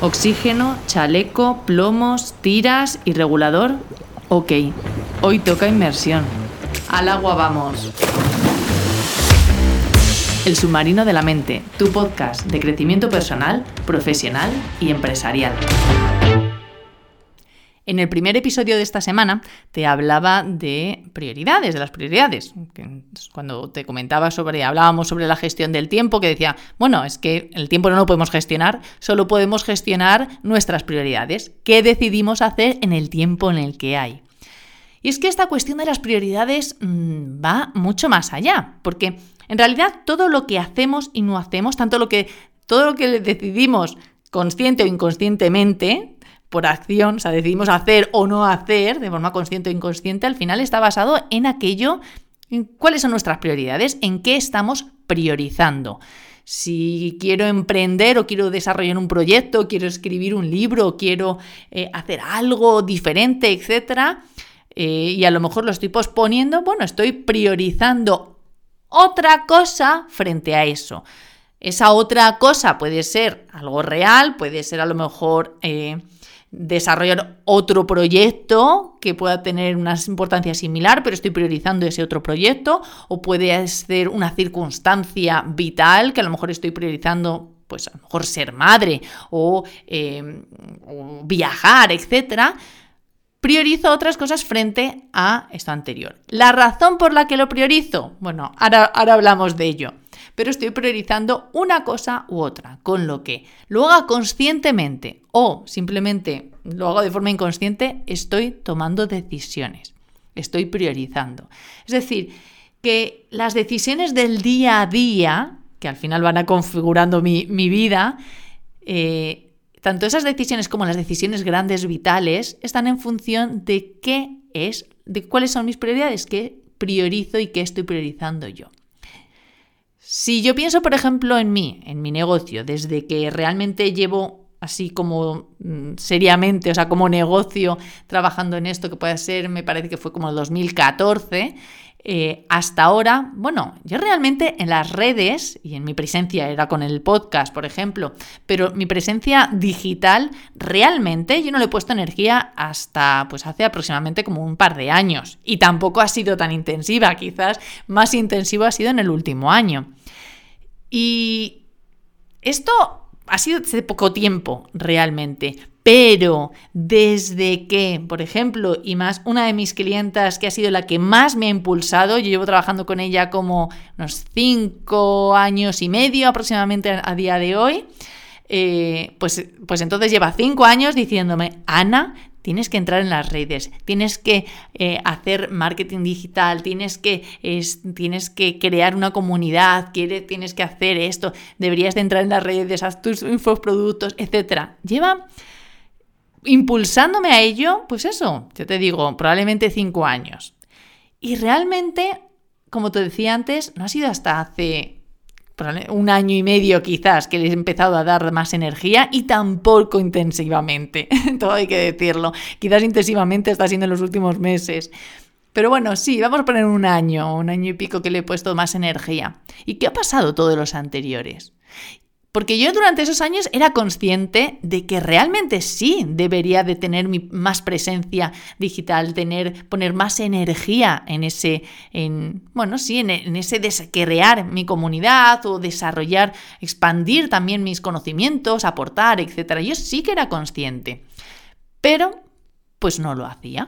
Oxígeno, chaleco, plomos, tiras y regulador. Ok, hoy toca inmersión. Al agua vamos. El submarino de la mente, tu podcast de crecimiento personal, profesional y empresarial. En el primer episodio de esta semana te hablaba de prioridades, de las prioridades. Cuando te comentaba sobre, hablábamos sobre la gestión del tiempo, que decía, bueno, es que el tiempo no lo podemos gestionar, solo podemos gestionar nuestras prioridades. ¿Qué decidimos hacer en el tiempo en el que hay? Y es que esta cuestión de las prioridades mmm, va mucho más allá, porque en realidad todo lo que hacemos y no hacemos, tanto lo que todo lo que decidimos consciente o inconscientemente, por acción, o sea, decidimos hacer o no hacer de forma consciente o inconsciente, al final está basado en aquello, en cuáles son nuestras prioridades, en qué estamos priorizando. Si quiero emprender o quiero desarrollar un proyecto, quiero escribir un libro, quiero eh, hacer algo diferente, etc. Eh, y a lo mejor lo estoy posponiendo, bueno, estoy priorizando otra cosa frente a eso. Esa otra cosa puede ser algo real, puede ser a lo mejor eh, desarrollar otro proyecto que pueda tener una importancia similar, pero estoy priorizando ese otro proyecto, o puede ser una circunstancia vital que a lo mejor estoy priorizando, pues a lo mejor ser madre o, eh, o viajar, etcétera priorizo otras cosas frente a esto anterior. ¿La razón por la que lo priorizo? Bueno, ahora, ahora, hablamos de ello. Pero estoy priorizando una cosa u otra, con lo que lo haga conscientemente o simplemente lo hago de forma inconsciente, estoy tomando decisiones, estoy priorizando. Es decir, que las decisiones del día a día, que al final van a configurando mi, mi vida, eh, tanto esas decisiones como las decisiones grandes vitales están en función de qué es, de cuáles son mis prioridades, qué priorizo y qué estoy priorizando yo. Si yo pienso, por ejemplo, en mí, en mi negocio, desde que realmente llevo así como mm, seriamente, o sea, como negocio trabajando en esto, que puede ser, me parece que fue como el 2014, eh, hasta ahora, bueno, yo realmente en las redes, y en mi presencia era con el podcast, por ejemplo, pero mi presencia digital, realmente yo no le he puesto energía hasta pues hace aproximadamente como un par de años. Y tampoco ha sido tan intensiva, quizás más intensivo ha sido en el último año. Y esto ha sido hace poco tiempo, realmente. Pero desde que, por ejemplo, y más una de mis clientas que ha sido la que más me ha impulsado, yo llevo trabajando con ella como unos cinco años y medio aproximadamente a, día de hoy, eh, pues, pues entonces lleva cinco años diciéndome, Ana, tienes que entrar en las redes, tienes que eh, hacer marketing digital, tienes que, tienes que crear una comunidad, tienes que hacer esto, deberías de entrar en las redes, haz tus infoproductos, etc. Lleva impulsándome a ello, pues eso, yo te digo, probablemente cinco años. Y realmente, como te decía antes, no ha sido hasta hace un año y medio quizás que les he empezado a dar más energía y tampoco intensivamente, todo hay que decirlo. Quizás intensivamente está siendo en los últimos meses. Pero bueno, sí, vamos a poner un año, un año y pico que le he puesto más energía. ¿Y qué ha pasado todos los anteriores? Porque yo durante esos años era consciente de que realmente sí debería de tener más presencia digital, tener, poner más energía en ese, en, bueno, sí, en, ese mi comunidad o desarrollar, expandir también mis conocimientos, aportar, etc. Yo sí que era consciente, pero pues no lo hacía.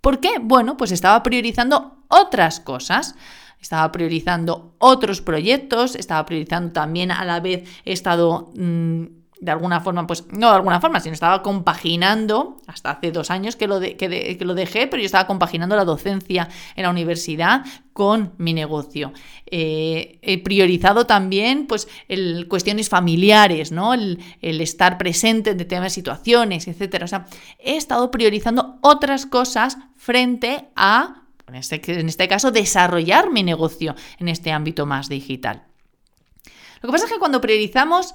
¿Por qué? Bueno, pues estaba priorizando otras cosas estaba priorizando otros proyectos, estaba priorizando también a la vez, he estado mm, de alguna forma, pues no de alguna forma, sino estaba compaginando, hasta hace dos años que lo, que, lo dejé, pero yo estaba compaginando la docencia en la universidad con mi negocio. Eh, he priorizado también pues, el, cuestiones familiares, ¿no? El, el, estar presente en determinadas situaciones, etc. O sea, he estado priorizando otras cosas frente a este en este, caso, desarrollar mi negocio en este ámbito más digital. Lo que pasa es que cuando priorizamos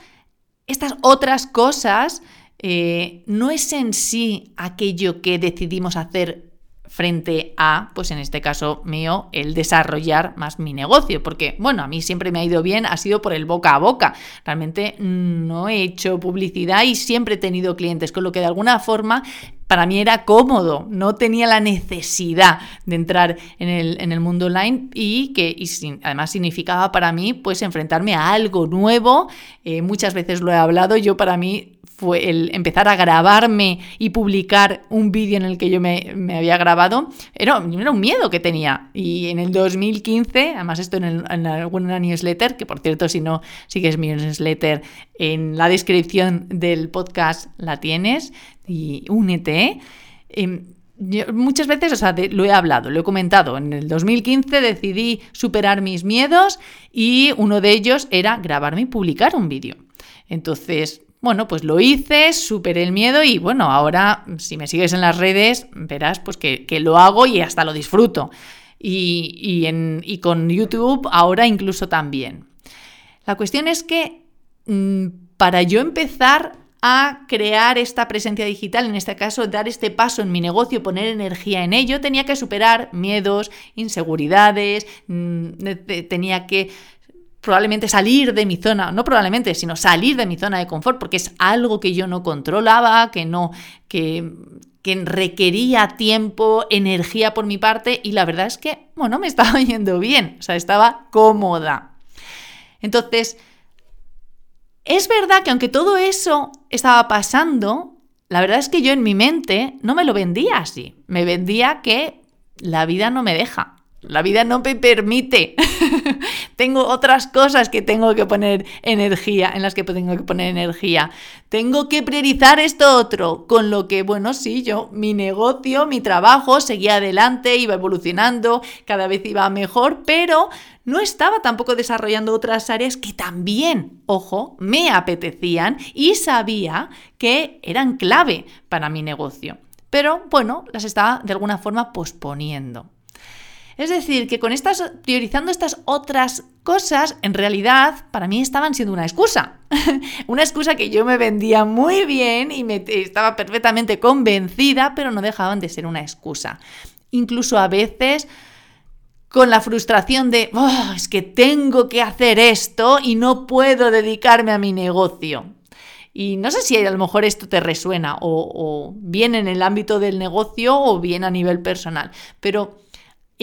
estas otras cosas, eh, no es en sí aquello que decidimos hacer frente a, pues en este caso mío, el desarrollar más mi negocio, porque bueno, a mí siempre me ha ido bien, ha sido por el boca a boca. Realmente no he hecho publicidad y siempre he tenido clientes, con lo que de alguna forma para mí era cómodo, no tenía la necesidad de entrar en el, mundo online y que además significaba para mí pues enfrentarme a algo nuevo. Eh, muchas veces lo he hablado, yo para mí fue el empezar a grabarme y publicar un vídeo en el que yo me, había grabado, era, era, un miedo que tenía. Y en el 2015, además esto en, el, en alguna newsletter, que por cierto si no sigues mi newsletter, en la descripción del podcast la tienes y únete. Em, muchas veces, o sea, lo he hablado, lo he comentado. En el 2015 decidí superar mis miedos y uno de ellos era grabarme y publicar un vídeo. Entonces, bueno, pues lo hice, superé el miedo y bueno, ahora si me sigues en las redes verás pues que, lo hago y hasta lo disfruto. Y, con YouTube ahora incluso también. La cuestión es que mm, para yo empezar a crear esta presencia digital, en este caso dar este paso en mi negocio, poner energía en ello, tenía que superar miedos, inseguridades, mm, tenía que probablemente salir de mi zona, no probablemente, sino salir de mi zona de confort, porque es algo que yo no controlaba, que no, que, que requería tiempo, energía por mi parte, y la verdad es que, bueno, me estaba yendo bien, o sea, estaba cómoda. Entonces, es verdad que aunque todo eso estaba pasando, la verdad es que yo en mi mente no me lo vendía así. Me vendía que la vida no me deja. La vida no me permite. tengo otras cosas que tengo que poner energía, en las que tengo que poner energía. Tengo que priorizar esto otro. Con lo que, bueno, sí, yo, mi negocio, mi trabajo seguía adelante, iba evolucionando, cada vez iba mejor, pero no estaba tampoco desarrollando otras áreas que también, ojo, me apetecían y sabía que eran clave para mi negocio. Pero bueno, las estaba de alguna forma posponiendo. Es decir, que con estas, priorizando estas otras cosas, en realidad para mí estaban siendo una excusa. una excusa que yo me vendía muy bien y me estaba perfectamente convencida, pero no dejaban de ser una excusa. Incluso a veces con la frustración de, oh, es que tengo que hacer esto y no puedo dedicarme a mi negocio. Y no sé si a lo mejor esto te resuena o, o bien en el ámbito del negocio o bien a nivel personal, pero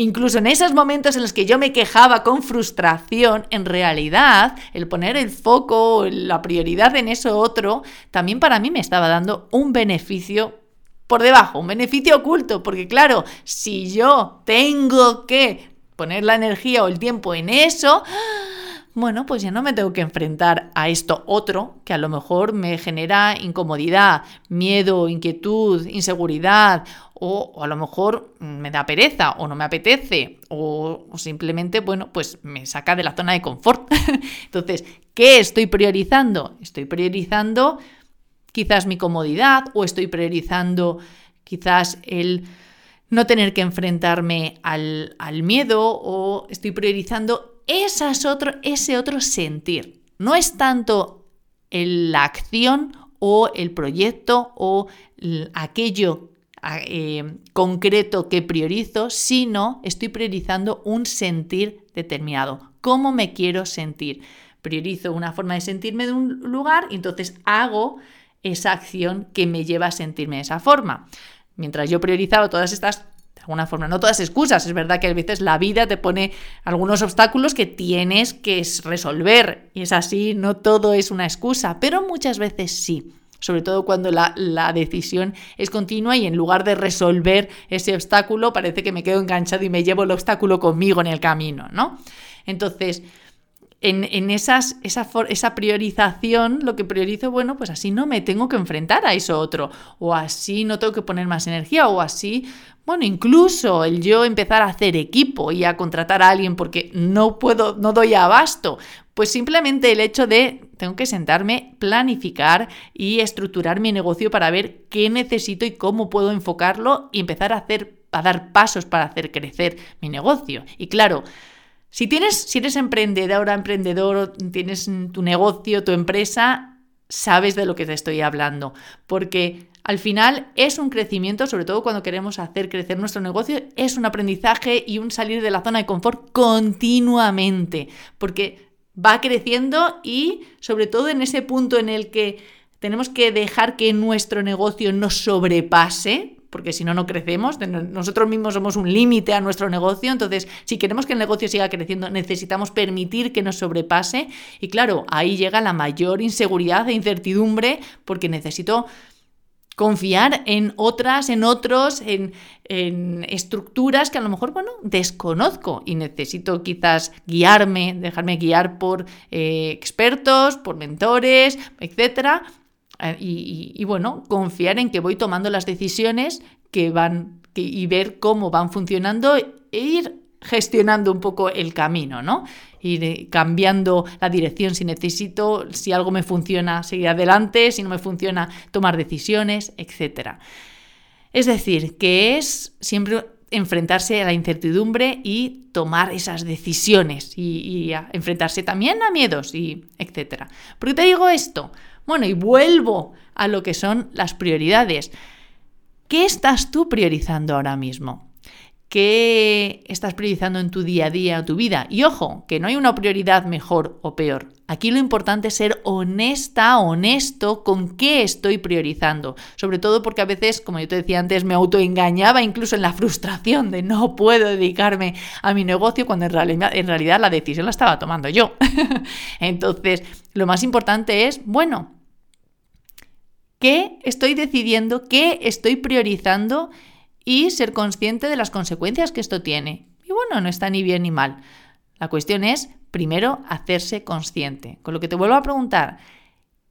Incluso en esos momentos en los que yo me quejaba con frustración, en realidad el poner el foco, la prioridad en eso otro, también para mí me estaba dando un beneficio por debajo, un beneficio oculto, porque claro, si yo tengo que poner la energía o el tiempo en eso, bueno, pues ya no me tengo que enfrentar a esto otro que a lo mejor me genera incomodidad, miedo, inquietud, inseguridad o, a lo mejor me da pereza o no me apetece o, simplemente, bueno, pues me saca de la zona de confort. Entonces, ¿qué estoy priorizando? Estoy priorizando quizás mi comodidad o estoy priorizando quizás el no tener que enfrentarme al, al miedo o estoy priorizando otro, ese otro sentir. No es tanto la acción o el proyecto o aquello eh, concreto que priorizo, sino estoy priorizando un sentir determinado. ¿Cómo me quiero sentir? Priorizo una forma de sentirme de un lugar y entonces hago esa acción que me lleva a sentirme de esa forma. Mientras yo priorizaba todas estas alguna forma, no todas excusas, es verdad que a veces la vida te pone algunos obstáculos que tienes que resolver y es así, no todo es una excusa, pero muchas veces sí sobre todo cuando la, decisión es continua y en lugar de resolver ese obstáculo parece que me quedo enganchado y me llevo el obstáculo conmigo en el camino, ¿no? Entonces, en, esas, esa, esa, priorización, lo que priorizo, bueno, pues así no me tengo que enfrentar a eso otro, o así no tengo que poner más energía, o así, bueno, incluso el yo empezar a hacer equipo y a contratar a alguien porque no puedo, no doy abasto, pues simplemente el hecho de tengo que sentarme, planificar y estructurar mi negocio para ver qué necesito y cómo puedo enfocarlo y empezar a hacer a dar pasos para hacer crecer mi negocio. Y claro, si tienes si eres emprendedora, emprendedor, tienes tu negocio, tu empresa, sabes de lo que te estoy hablando, porque al final es un crecimiento, sobre todo cuando queremos hacer crecer nuestro negocio, es un aprendizaje y un salir de la zona de confort continuamente, porque va creciendo y sobre todo en ese punto en el que tenemos que dejar que nuestro negocio nos sobrepase, porque si no, no crecemos. Nosotros mismos somos un límite a nuestro negocio. Entonces, si queremos que el negocio siga creciendo, necesitamos permitir que nos sobrepase. Y claro, ahí llega la mayor inseguridad e incertidumbre, porque necesito confiar en otras, en otros, en, estructuras que a lo mejor, bueno, desconozco y necesito quizás guiarme, dejarme guiar por eh, expertos, por mentores, etcétera, eh, y, bueno, confiar en que voy tomando las decisiones que van y ver cómo van funcionando e ir gestionando un poco el camino, ¿no? Ir cambiando la dirección si necesito, si algo me funciona, seguir adelante, si no me funciona, tomar decisiones, etc. Es decir, que es siempre enfrentarse a la incertidumbre y tomar esas decisiones y, enfrentarse también a miedos y etcétera. ¿Por qué te digo esto? Bueno, y vuelvo a lo que son las prioridades. ¿Qué estás tú priorizando ahora mismo? ¿Qué estás priorizando en tu día a día tu vida? Y ojo, que no hay una prioridad mejor o peor. Aquí lo importante es ser honesta, honesto con qué estoy priorizando. Sobre todo porque a veces, como yo te decía antes, me autoengañaba incluso en la frustración de no puedo dedicarme a mi negocio cuando en realidad, en realidad la decisión la estaba tomando yo. Entonces, lo más importante es, bueno, qué estoy decidiendo, qué estoy priorizando y ser consciente de las consecuencias que esto tiene. Y bueno, no está ni bien ni mal. La cuestión es, primero, hacerse consciente. Con lo que te vuelvo a preguntar,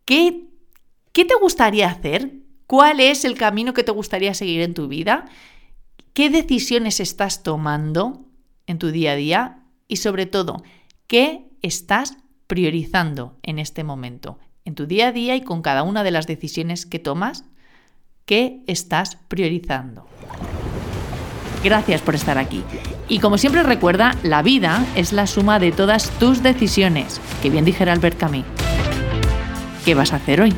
¿qué, qué te gustaría hacer? ¿Cuál es el camino que te gustaría seguir en tu vida? ¿Qué decisiones estás tomando en tu día a día? Y sobre todo, ¿qué estás priorizando en este momento? En tu día a día y con cada una de las decisiones que tomas, ¿qué estás priorizando? Gracias por estar aquí. Y como siempre recuerda, la vida es la suma de todas tus decisiones, que bien dijera Albert Camus. ¿Qué vas a hacer hoy?